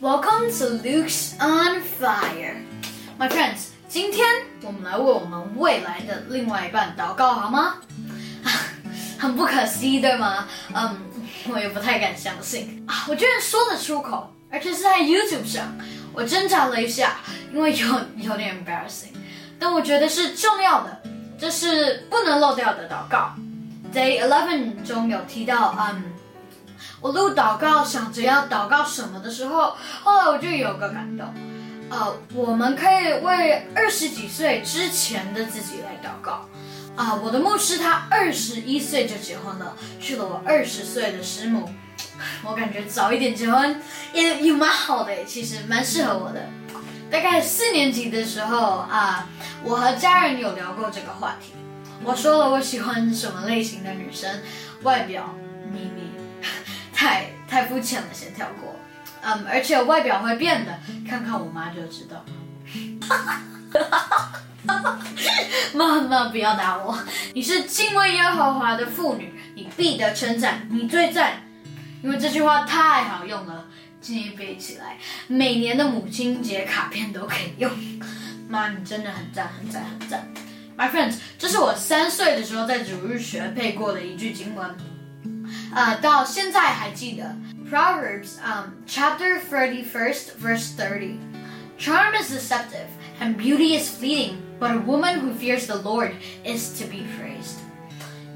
Welcome to Luke's on Fire, my friends. 今天我们来为我们未来的另外一半祷告，好吗？很不可思议，对吗？嗯，我也不太敢相信啊！我居然说得出口，而且是在 YouTube 上。我挣扎了一下，因为有有点 embarrassing，但我觉得是重要的，这是不能漏掉的祷告。Day Eleven 中有提到，嗯，我录祷告想着要祷告什么的时候，后来我就有个感动，呃，我们可以为二十几岁之前的自己来祷告。啊，我的牧师他二十一岁就结婚了，娶了我二十岁的师母。我感觉早一点结婚也也蛮好的，其实蛮适合我的。大概四年级的时候啊，我和家人有聊过这个话题。我说了我喜欢什么类型的女生，外表，太太肤浅了，先跳过。嗯，而且外表会变的，看看我妈就知道。妈妈不要打我，你是敬畏耶和华的妇女，你必得称赞，你最赞。因为这句话太好用了，建议背起来，每年的母亲节卡片都可以用。妈，你真的很赞，很赞，很赞。My friends，这是我三岁的时候在主日学背过的一句经文，呃，到现在还记得。Proverbs, um, chapter thirty-first, verse thirty. Charm is deceptive, and beauty is fleeting, but a woman who fears the Lord is to be praised.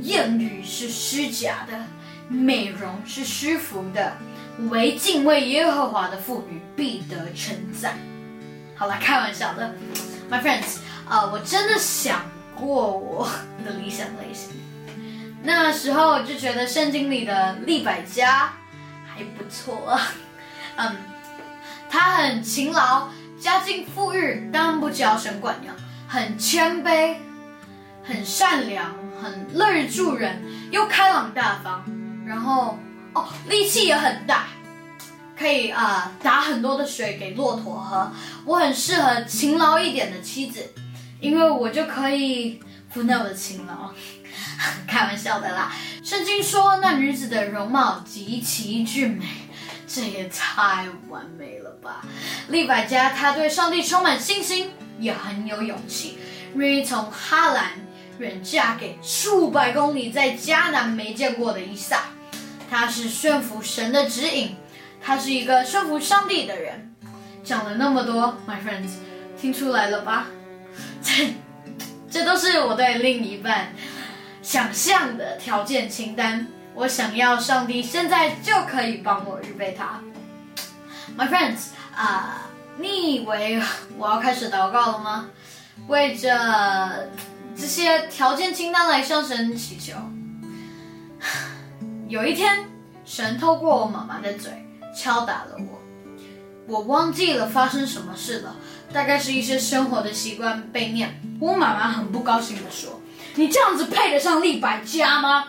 艳语是虚假的。美容是虚浮的，唯敬畏耶和华的妇女必得称赞。好了，开玩笑的，My friends，啊，我真的想过我的理想类型。 那时候就觉得圣经里的利百家还不错，嗯，他很勤劳，家境富裕，但不娇生惯养，很谦卑，很善良，很乐于助人，又开朗大方。然后哦，力气也很大，可以啊打很多的水给骆驼喝。我很适合勤劳一点的妻子，因为我就可以不那么勤劳。开玩笑的啦。圣经说那女子的容貌极其俊美，这也太完美了吧。利百加她对上帝充满信心，也很有勇气，愿意从哈兰远嫁给数百公里在迦南没见过的伊萨。他是顺服神的指引，他是一个顺服上帝的人。讲了那么多，my friends，听出来了吧？这这都是我对另一半想象的条件清单。我想要上帝现在就可以帮我预备它。My friends，啊，你以为我要开始祷告了吗？为着这些条件清单来向神祈求。有一天，神透过我妈妈的嘴敲打了我，我忘记了发生什么事了，大概是一些生活的习惯被念。我妈妈很不高兴的说：“你这样子配得上利百家吗？”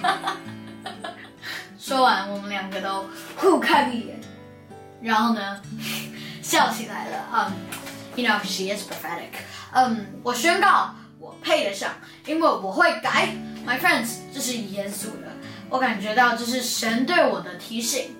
说完，我们两个都互看一眼，然后呢，笑起来了。嗯，You know she is prophetic。嗯，我宣告。我配得上，因为我会改。My friends，这是严肃的，我感觉到这是神对我的提醒。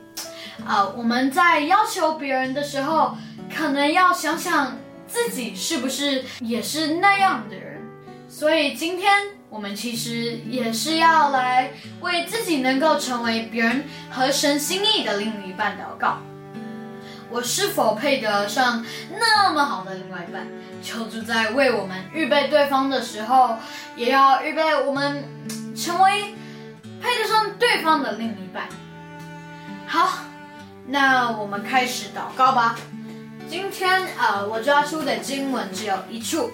啊，我们在要求别人的时候，可能要想想自己是不是也是那样的人。所以今天我们其实也是要来为自己能够成为别人合神心意的另一半祷告。我是否配得上那么好的另外一半？求主在为我们预备对方的时候，也要预备我们成为配得上对方的另一半。好，那我们开始祷告吧。今天呃，我抓出的经文只有一处，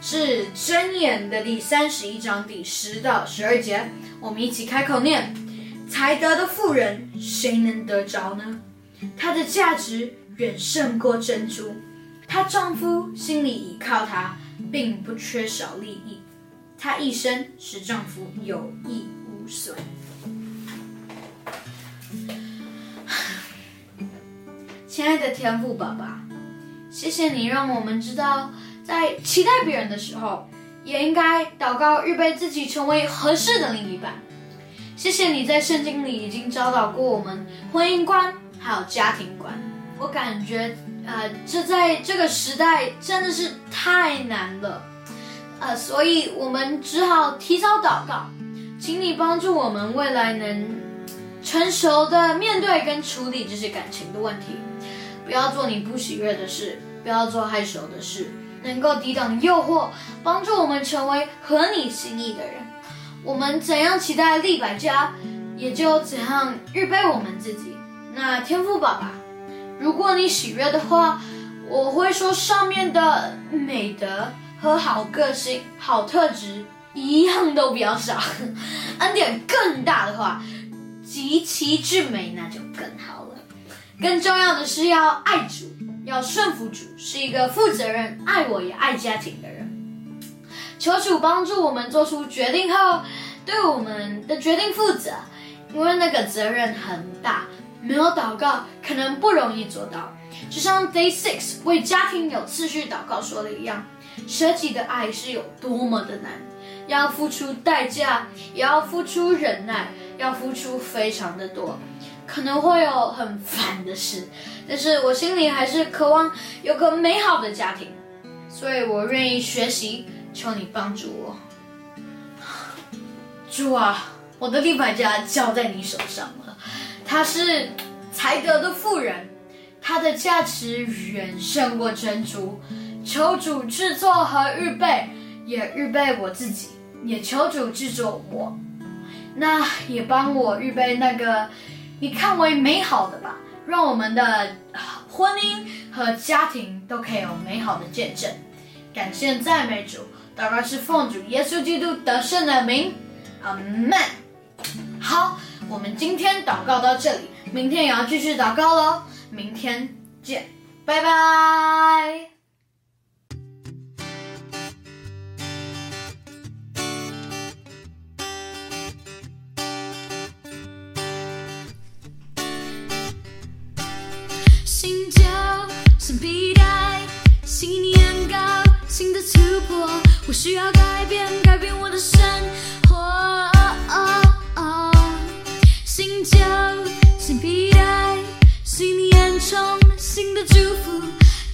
是箴言的第三十一章第十到十二节。我们一起开口念：才德的妇人，谁能得着呢？她的价值远胜过珍珠，她丈夫心里依靠她，并不缺少利益，她一生使丈夫有益无损。亲爱的天赋爸爸，谢谢你让我们知道，在期待别人的时候，也应该祷告预备自己成为合适的另一半。谢谢你在圣经里已经教导过我们婚姻观还有家庭观。我感觉，呃，这在这个时代真的是太难了，呃，所以我们只好提早祷告，请你帮助我们未来能成熟的面对跟处理这些感情的问题，不要做你不喜悦的事，不要做害羞的事，能够抵挡诱惑，帮助我们成为合你心意的人。我们怎样期待利百家，也就怎样预备我们自己。那天赋爸爸，如果你喜悦的话，我会说上面的美德和好个性、好特质一样都比较少。恩典更大的话，极其至美，那就更好。更重要的是要爱主，要顺服主，是一个负责任、爱我也爱家庭的人。求主帮助我们做出决定后，对我们的决定负责，因为那个责任很大，没有祷告可能不容易做到。就像 Day Six 为家庭有次序祷告说的一样，舍己的爱是有多么的难，要付出代价，也要付出忍耐，要付出非常的多，可能会有很烦的事，但是我心里还是渴望有个美好的家庭，所以我愿意学习。求你帮助我，主啊，我的立牌家交在你手上了。他是才德的富人，他的价值远胜过珍珠。求主制作和预备，也预备我自己，也求主制作我。那也帮我预备那个你看为美好的吧，让我们的婚姻和家庭都可以有美好的见证。感谢赞美主。祷告是奉主耶稣基督得胜的名，阿门。好，我们今天祷告到这里，明天也要继续祷告喽。明天见，拜拜。新旧新皮带，新年糕，新的突破。我需要改变，改变我的生活。新旧新皮带，新年充新的祝福，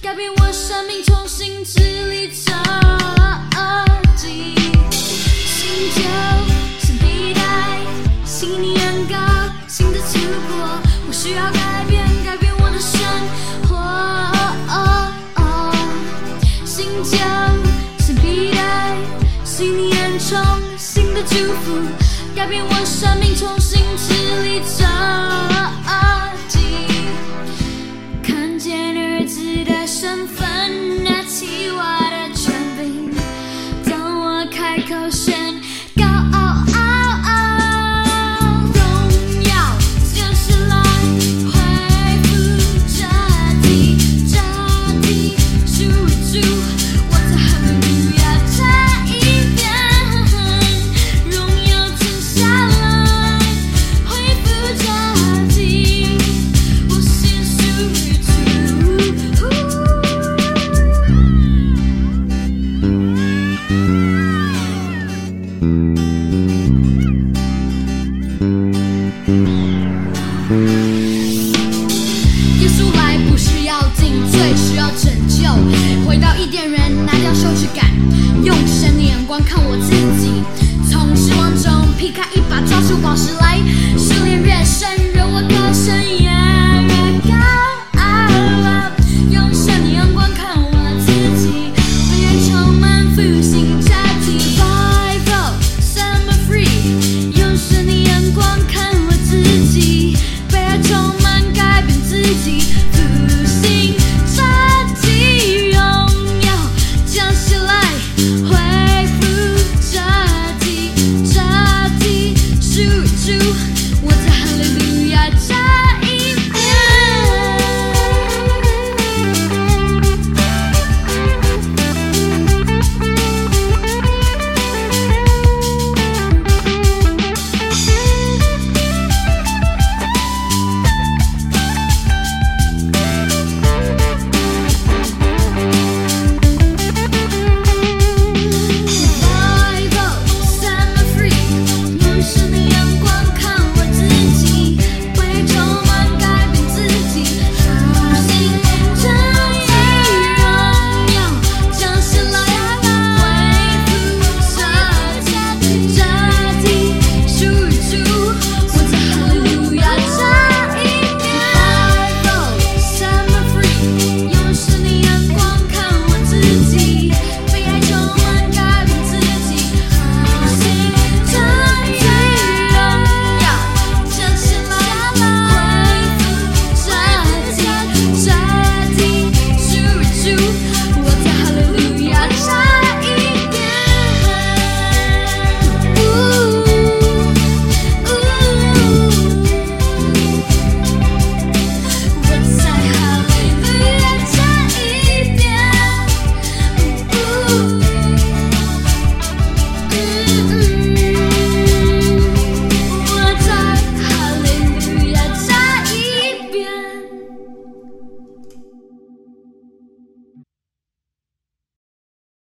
改变我生命，重新支离破 you.